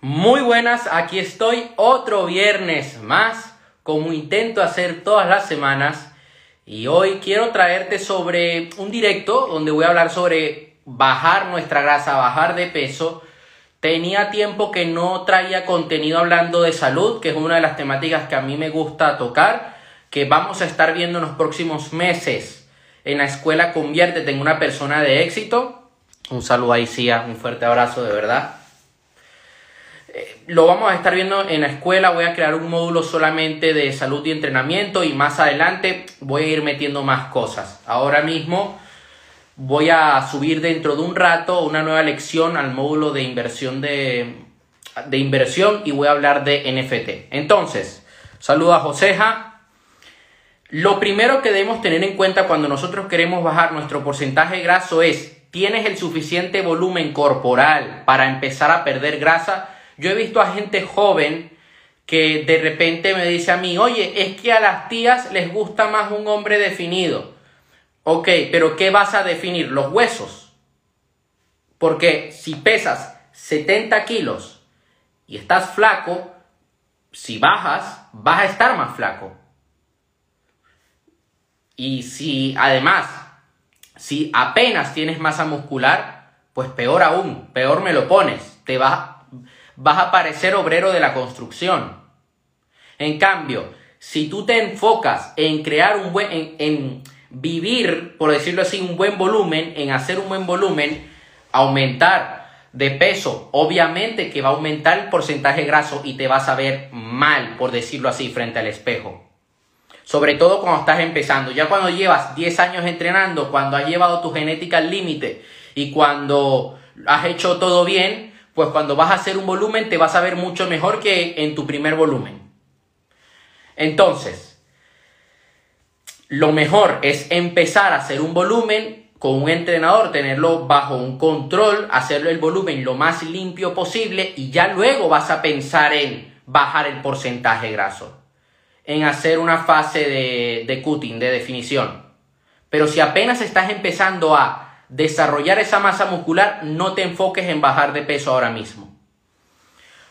Muy buenas, aquí estoy otro viernes más, como intento hacer todas las semanas. Y hoy quiero traerte sobre un directo donde voy a hablar sobre bajar nuestra grasa, bajar de peso. Tenía tiempo que no traía contenido hablando de salud, que es una de las temáticas que a mí me gusta tocar, que vamos a estar viendo en los próximos meses. En la escuela Conviértete en una persona de éxito. Un saludo ahí, Cia, un fuerte abrazo de verdad lo vamos a estar viendo en la escuela, voy a crear un módulo solamente de salud y entrenamiento y más adelante voy a ir metiendo más cosas. Ahora mismo voy a subir dentro de un rato una nueva lección al módulo de inversión de, de inversión y voy a hablar de NFT. Entonces, saludo a Joseja. Lo primero que debemos tener en cuenta cuando nosotros queremos bajar nuestro porcentaje graso es, ¿tienes el suficiente volumen corporal para empezar a perder grasa? Yo he visto a gente joven que de repente me dice a mí, oye, es que a las tías les gusta más un hombre definido. Ok, pero ¿qué vas a definir? Los huesos. Porque si pesas 70 kilos y estás flaco, si bajas, vas a estar más flaco. Y si además, si apenas tienes masa muscular, pues peor aún, peor me lo pones. Te vas, vas a parecer obrero de la construcción. En cambio, si tú te enfocas en crear un buen, en, vivir, por decirlo así, un buen volumen, en hacer un buen volumen, aumentar de peso, obviamente que va a aumentar el porcentaje graso y te vas a ver mal, por decirlo así, frente al espejo. Sobre todo cuando estás empezando. Ya cuando llevas 10 años entrenando, cuando has llevado tu genética al límite y cuando has hecho todo bien, pues cuando vas a hacer un volumen te vas a ver mucho mejor que en tu primer volumen. Entonces, lo mejor es empezar a hacer un volumen con un entrenador, tenerlo bajo un control, hacerlo el volumen lo más limpio posible y ya luego vas a pensar en bajar el porcentaje graso, en hacer una fase de, de cutting, de definición. Pero si apenas estás empezando a desarrollar esa masa muscular, no te enfoques en bajar de peso ahora mismo.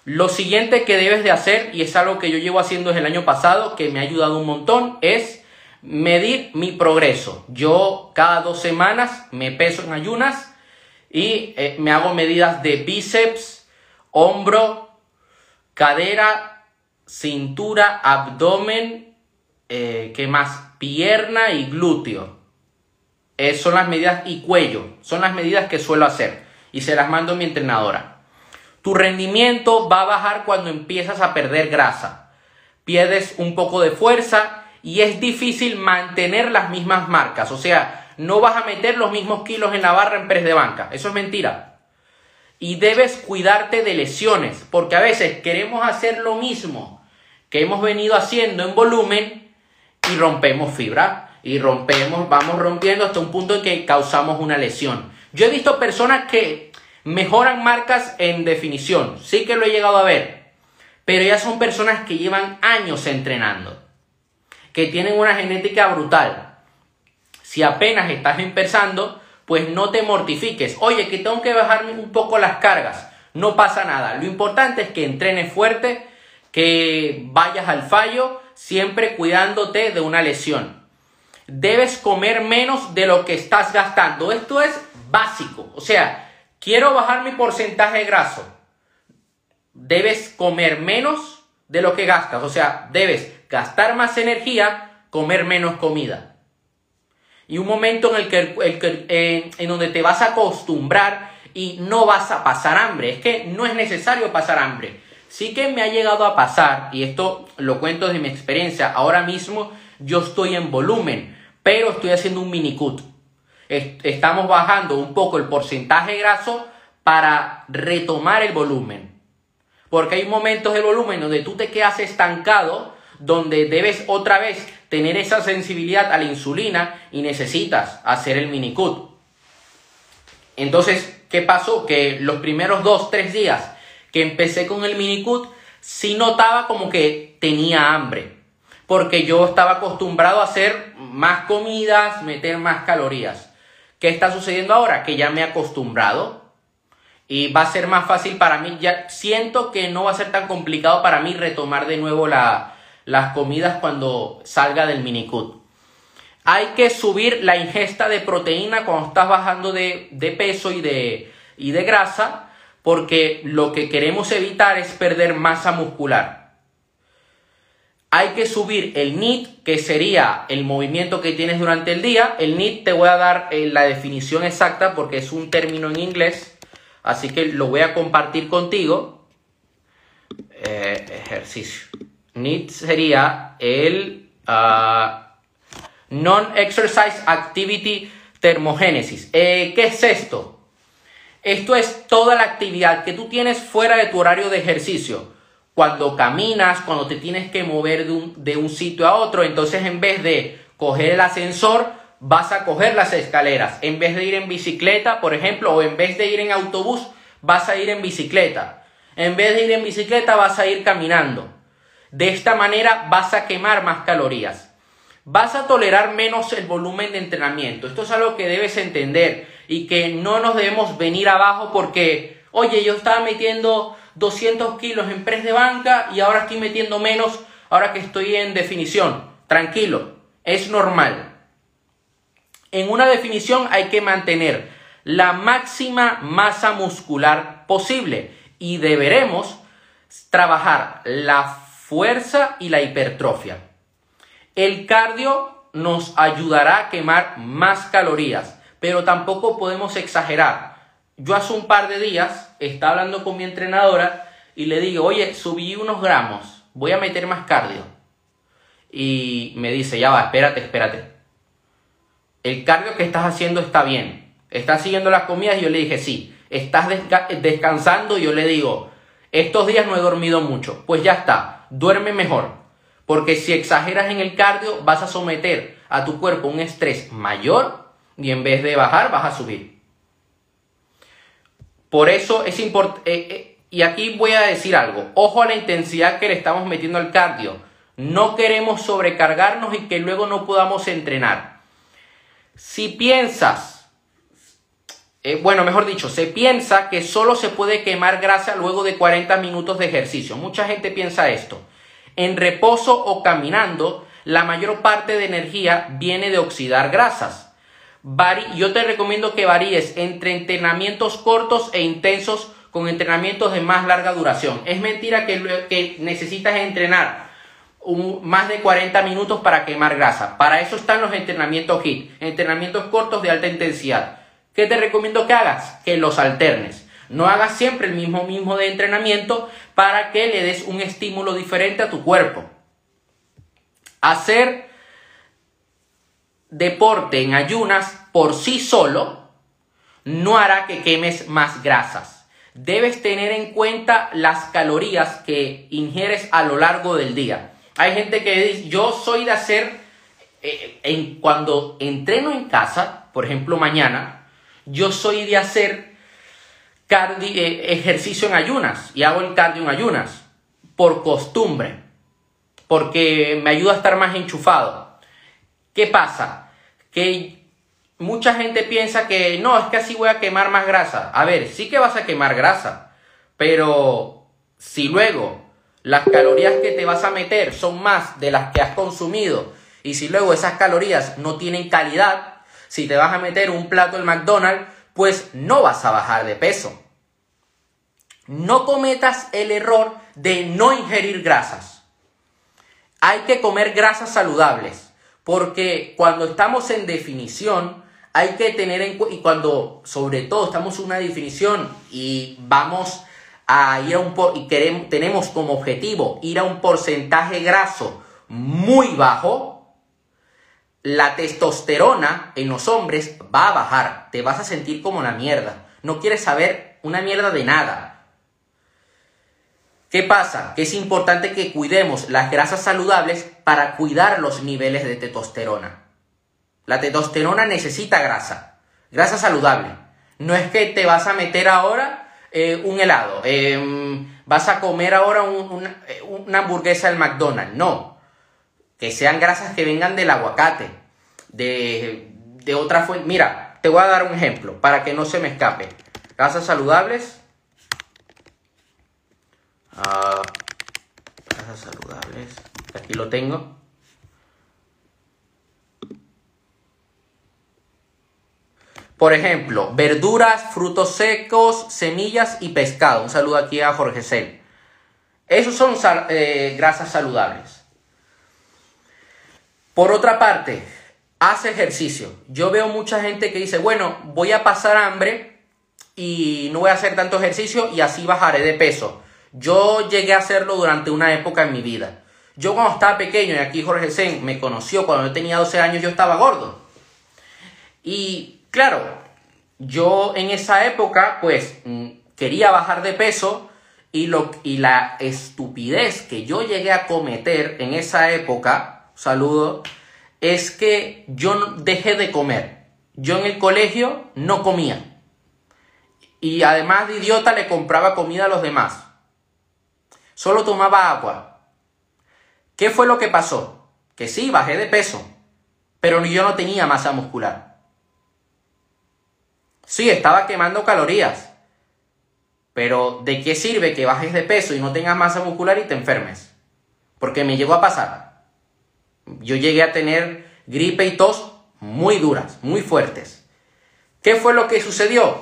Lo siguiente que debes de hacer, y es algo que yo llevo haciendo desde el año pasado, que me ha ayudado un montón, es medir mi progreso. Yo cada dos semanas me peso en ayunas y eh, me hago medidas de bíceps, hombro, cadera, cintura, abdomen, eh, ¿qué más? Pierna y glúteo. Eh, son las medidas y cuello, son las medidas que suelo hacer y se las mando a mi entrenadora. Tu rendimiento va a bajar cuando empiezas a perder grasa. Pierdes un poco de fuerza y es difícil mantener las mismas marcas. O sea, no vas a meter los mismos kilos en la barra en press de banca. Eso es mentira. Y debes cuidarte de lesiones, porque a veces queremos hacer lo mismo que hemos venido haciendo en volumen y rompemos fibra y rompemos, vamos rompiendo hasta un punto en que causamos una lesión. Yo he visto personas que mejoran marcas en definición, sí que lo he llegado a ver, pero ya son personas que llevan años entrenando, que tienen una genética brutal. Si apenas estás empezando, pues no te mortifiques. Oye, que tengo que bajarme un poco las cargas. No pasa nada. Lo importante es que entrenes fuerte, que vayas al fallo, siempre cuidándote de una lesión debes comer menos de lo que estás gastando. Esto es básico. O sea, quiero bajar mi porcentaje graso. Debes comer menos de lo que gastas. O sea, debes gastar más energía, comer menos comida. Y un momento en el que, eh, en donde te vas a acostumbrar y no vas a pasar hambre. Es que no es necesario pasar hambre. Sí que me ha llegado a pasar, y esto lo cuento de mi experiencia, ahora mismo yo estoy en volumen pero estoy haciendo un mini cut. Estamos bajando un poco el porcentaje graso para retomar el volumen. Porque hay momentos del volumen donde tú te quedas estancado, donde debes otra vez tener esa sensibilidad a la insulina y necesitas hacer el mini cut. Entonces, ¿qué pasó? Que los primeros dos, tres días que empecé con el mini cut, sí notaba como que tenía hambre porque yo estaba acostumbrado a hacer más comidas, meter más calorías. ¿Qué está sucediendo ahora? Que ya me he acostumbrado y va a ser más fácil para mí. Ya siento que no va a ser tan complicado para mí retomar de nuevo las comidas cuando salga del minicut. Hay que subir la ingesta de proteína cuando estás bajando de, peso y de, y de grasa, porque lo que queremos evitar es perder masa muscular. Hay que subir el NIT, que sería el movimiento que tienes durante el día. El NIT te voy a dar eh, la definición exacta porque es un término en inglés Así que lo voy a compartir contigo. Eh, ejercicio. NEAT sería el ah, Non-Exercise Activity Thermogenesis. Eh, ¿Qué es esto? Esto es toda la actividad que tú tienes fuera de tu horario de ejercicio. Cuando caminas, cuando te tienes que mover de un, de un sitio a otro, entonces en vez de coger el ascensor, vas a coger las escaleras. En vez de ir en bicicleta, por ejemplo, o en vez de ir en autobús, vas a ir en bicicleta. En vez de ir en bicicleta, vas a ir caminando. De esta manera vas a quemar más calorías. Vas a tolerar menos el volumen de entrenamiento. Esto es algo que debes entender y que no nos debemos venir abajo porque, oye, yo estaba metiendo 200 kilos en press de banca y ahora estoy metiendo menos ahora que estoy en definición. Tranquilo, es normal. En una definición hay que mantener la máxima masa muscular posible y deberemos trabajar la fuerza y la hipertrofia. El cardio nos ayudará a quemar más calorías, pero tampoco podemos exagerar. Yo hace un par de días estaba hablando con mi entrenadora y le digo, oye, subí unos gramos, voy a meter más cardio. Y me dice, ya va, espérate, espérate el cardio que estás haciendo está bien. ¿Estás siguiendo las comidas? Y yo le dije, sí. ¿Estás descansando? Y yo le digo, estos días no he dormido mucho. Pues ya está, duerme mejor. Porque si exageras en el cardio, vas a someter a tu cuerpo un estrés mayor y en vez de bajar, vas a subir. Por eso es importante, eh, eh, y aquí voy a decir algo, ojo a la intensidad que le estamos metiendo al cardio. No queremos sobrecargarnos y que luego no podamos entrenar. Si piensas, eh, bueno, mejor dicho, se piensa que solo se puede quemar grasa luego de 40 minutos de ejercicio. Mucha gente piensa esto. En reposo o caminando, la mayor parte de energía viene de oxidar grasas. Yo te recomiendo que varíes entre entrenamientos cortos e intensos con entrenamientos de más larga duración. Es mentira que, necesitas entrenar más de 40 minutos para quemar grasa. Para eso están los entrenamientos HIT, entrenamientos cortos de alta intensidad. ¿Qué te recomiendo que hagas? Que los alternes. No hagas siempre el mismo mismo de entrenamiento para que le des un estímulo diferente a tu cuerpo. Hacer deporte en ayunas por sí solo no hará que quemes más grasas. Debes tener en cuenta las calorías que ingieres a lo largo del día. Hay gente que dice, yo soy de hacer, eh, en, cuando entreno en casa, por ejemplo mañana, yo soy de hacer eh, ejercicio en ayunas y hago el cardio en ayunas, por costumbre, porque me ayuda a estar más enchufado. ¿Qué pasa? Que mucha gente piensa que no, es que así voy a quemar más grasa. A ver, sí que vas a quemar grasa, pero si luego las calorías que te vas a meter son más de las que has consumido y si luego esas calorías no tienen calidad, si te vas a meter un plato del McDonald's, pues no vas a bajar de peso. No cometas el error de no ingerir grasas. Hay que comer grasas saludables, porque cuando estamos en definición, hay que tener en cuenta, y cuando sobre todo estamos en una definición y vamos a ir a un por y queremos, tenemos como objetivo ir a un porcentaje graso muy bajo, la testosterona en los hombres va a bajar, te vas a sentir como una mierda, no quieres saber una mierda de nada. ¿Qué pasa? Que es importante que cuidemos las grasas saludables para cuidar los niveles de testosterona. La testosterona necesita grasa, grasa saludable. No es que te vas a meter ahora eh, un helado, em, vas a comer ahora eh, una hamburguesa del McDonald's. No, que sean grasas que vengan del aguacate, de, de otra fuente. Mira, te voy a dar un ejemplo para que no se me escape. Grasas saludables. Ah, grasas saludables. Aquí lo tengo. Por ejemplo, verduras, frutos secos, semillas y pescado. Un saludo aquí a Jorge Cel. Esos son eh, grasas saludables. Por otra parte, hace ejercicio. Yo veo mucha gente que dice, bueno, voy a pasar hambre y no voy a hacer tanto ejercicio y así bajaré de peso. Yo llegué a hacerlo durante una época en mi vida. Yo cuando estaba pequeño, y aquí Jorge Sen me conoció, cuando yo tenía 12 años yo estaba gordo. Y claro, yo en esa época pues mm, quería bajar de peso y, lo, y la estupidez que yo llegué a cometer en esa época, saludo, es que yo dejé de comer. Yo en el colegio no comía. Y además de idiota le compraba comida a los demás. Solo tomaba agua. ¿Qué fue lo que pasó? Que sí, bajé de peso, pero yo no tenía masa muscular. Sí, estaba quemando calorías, pero ¿de qué sirve que bajes de peso y no tengas masa muscular y te enfermes? Porque me llegó a pasar. Yo llegué a tener gripe y tos muy duras, muy fuertes. ¿Qué fue lo que sucedió?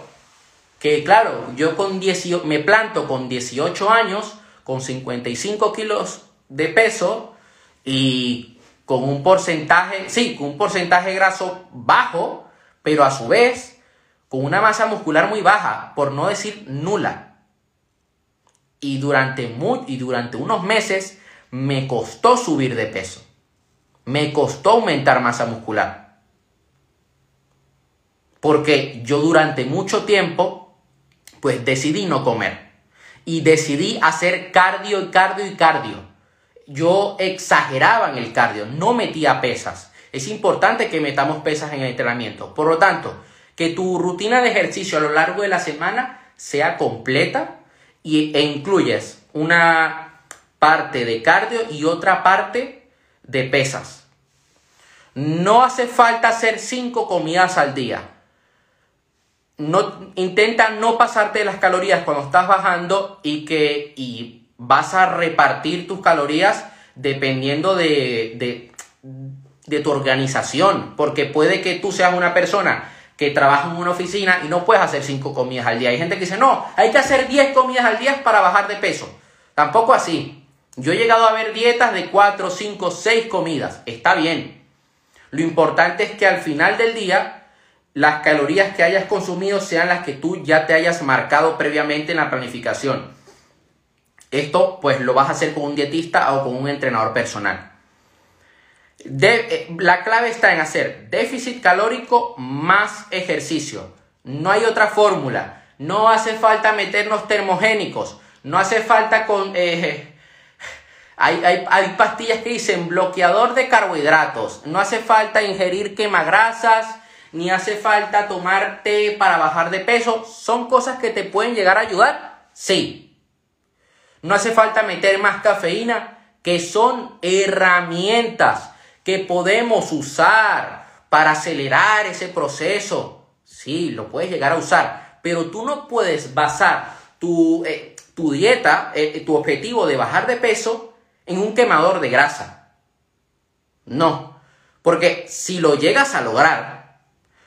Que claro, yo con 18, me planto con 18 años, con 55 kilos de peso y con un porcentaje, sí, con un porcentaje graso bajo, pero a su vez con una masa muscular muy baja, por no decir nula. Y durante, muy, y durante unos meses me costó subir de peso me costó aumentar masa muscular. Porque yo durante mucho tiempo, pues decidí no comer. Y decidí hacer cardio y cardio y cardio. Yo exageraba en el cardio, no metía pesas. Es importante que metamos pesas en el entrenamiento. Por lo tanto, que tu rutina de ejercicio a lo largo de la semana sea completa y, e incluyes una parte de cardio y otra parte de pesas. No hace falta hacer cinco comidas al día. No, intenta no pasarte las calorías cuando estás bajando y que y vas a repartir tus calorías dependiendo de, de, tu organización. Porque puede que tú seas una persona que trabaja en una oficina y no puedes hacer cinco comidas al día. Hay gente que dice, no, hay que hacer 10 comidas al día para bajar de peso. Tampoco así. Yo he llegado a ver dietas de 4, 5, 6 comidas. Está bien. Lo importante es que al final del día las calorías que hayas consumido sean las que tú ya te hayas marcado previamente en la planificación. Esto pues lo vas a hacer con un dietista o con un entrenador personal. Eh, la clave está en hacer déficit calórico más ejercicio. No hay otra fórmula. No hace falta meternos termogénicos. No hace falta con... Eh, hay, pastillas que dicen bloqueador de carbohidratos. No hace falta ingerir quemagrasas, ni hace falta tomar té para bajar de peso. ¿Son cosas que te pueden llegar a ayudar? Sí. No hace falta meter más cafeína, que son herramientas que podemos usar para acelerar ese proceso. Sí, lo puedes llegar a usar, pero tú no puedes basar tu, eh, tu dieta, eh, tu objetivo de bajar de peso en un quemador de grasa. No, porque si lo llegas a lograr,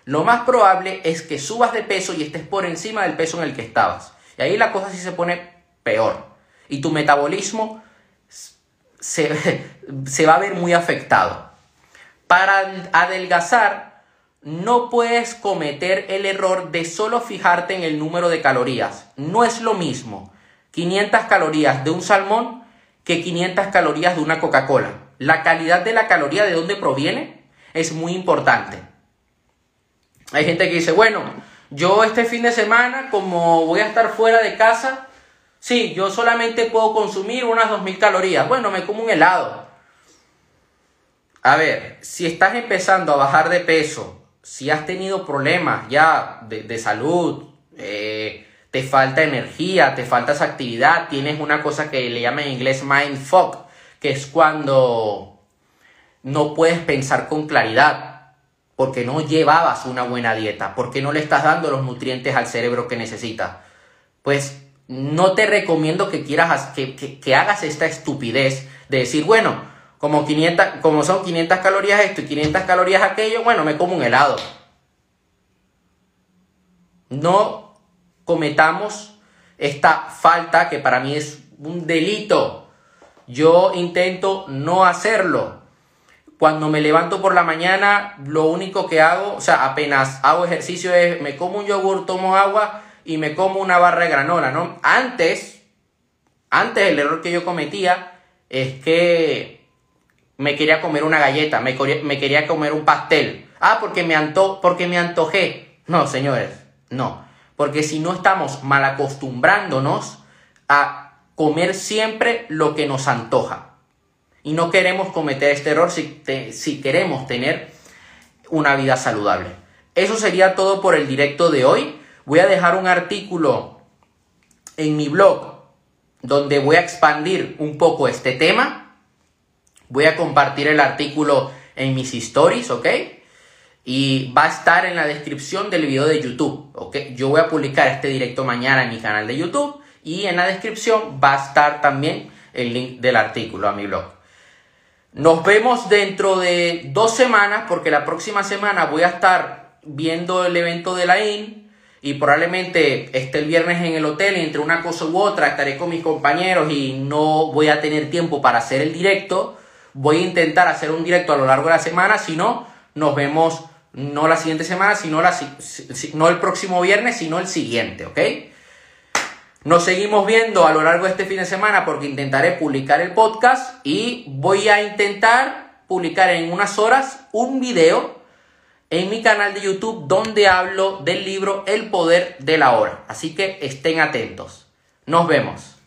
lo más probable es que subas de peso y estés por encima del peso en el que estabas. Y ahí la cosa sí se pone peor. Y tu metabolismo se, se va a ver muy afectado. Para adelgazar, no puedes cometer el error de solo fijarte en el número de calorías. No es lo mismo 500 calorías de un salmón que 500 calorías de una Coca-Cola. La calidad de la caloría de dónde proviene es muy importante. Hay gente que dice, bueno, yo este fin de semana, como voy a estar fuera de casa, sí, yo solamente puedo consumir unas 2.000 calorías. Bueno, me como un helado. A ver, si estás empezando a bajar de peso, si has tenido problemas ya de, salud, eh, te falta energía, te falta esa actividad, tienes una cosa que le llaman en inglés mind fog, que es cuando no puedes pensar con claridad. porque no llevabas una buena dieta, porque no le estás dando los nutrientes al cerebro que necesita. Pues no te recomiendo que quieras que, que, hagas esta estupidez de decir, bueno, como, 500, como son 500 calorías esto y 500 calorías aquello, bueno, me como un helado. No cometamos esta falta que para mí es un delito. Yo intento no hacerlo. Cuando me levanto por la mañana, lo único que hago, o sea, apenas hago ejercicio es me como un yogur, tomo agua y me como una barra de granola, ¿no? Antes, antes el error que yo cometía es que me quería comer una galleta, me, quería comer un pastel. Ah, porque me, anto porque me antojé. No, señores, no. Porque si no estamos mal acostumbrándonos a comer siempre lo que nos antoja. Y no queremos cometer este error si, si queremos tener una vida saludable. Eso sería todo por el directo de hoy. Voy a dejar un artículo en mi blog donde voy a expandir un poco este tema. Voy a compartir el artículo en mis stories, ¿ok? y va a estar en la descripción del video de YouTube. ¿ok? Yo voy a publicar este directo mañana en mi canal de YouTube y en la descripción va a estar también el link del artículo a mi blog. Nos vemos dentro de dos semanas porque la próxima semana voy a estar viendo el evento de la IN y probablemente esté el viernes en el hotel y entre una cosa u otra estaré con mis compañeros y no voy a tener tiempo para hacer el directo. Voy a intentar hacer un directo a lo largo de la semana, si no, nos vemos no la siguiente semana, sino la, no el próximo viernes, sino el siguiente, ¿ok? Nos seguimos viendo a lo largo de este fin de semana porque intentaré publicar el podcast y voy a intentar publicar en unas horas un video en mi canal de YouTube donde hablo del libro El poder de la hora. Así que estén atentos. Nos vemos.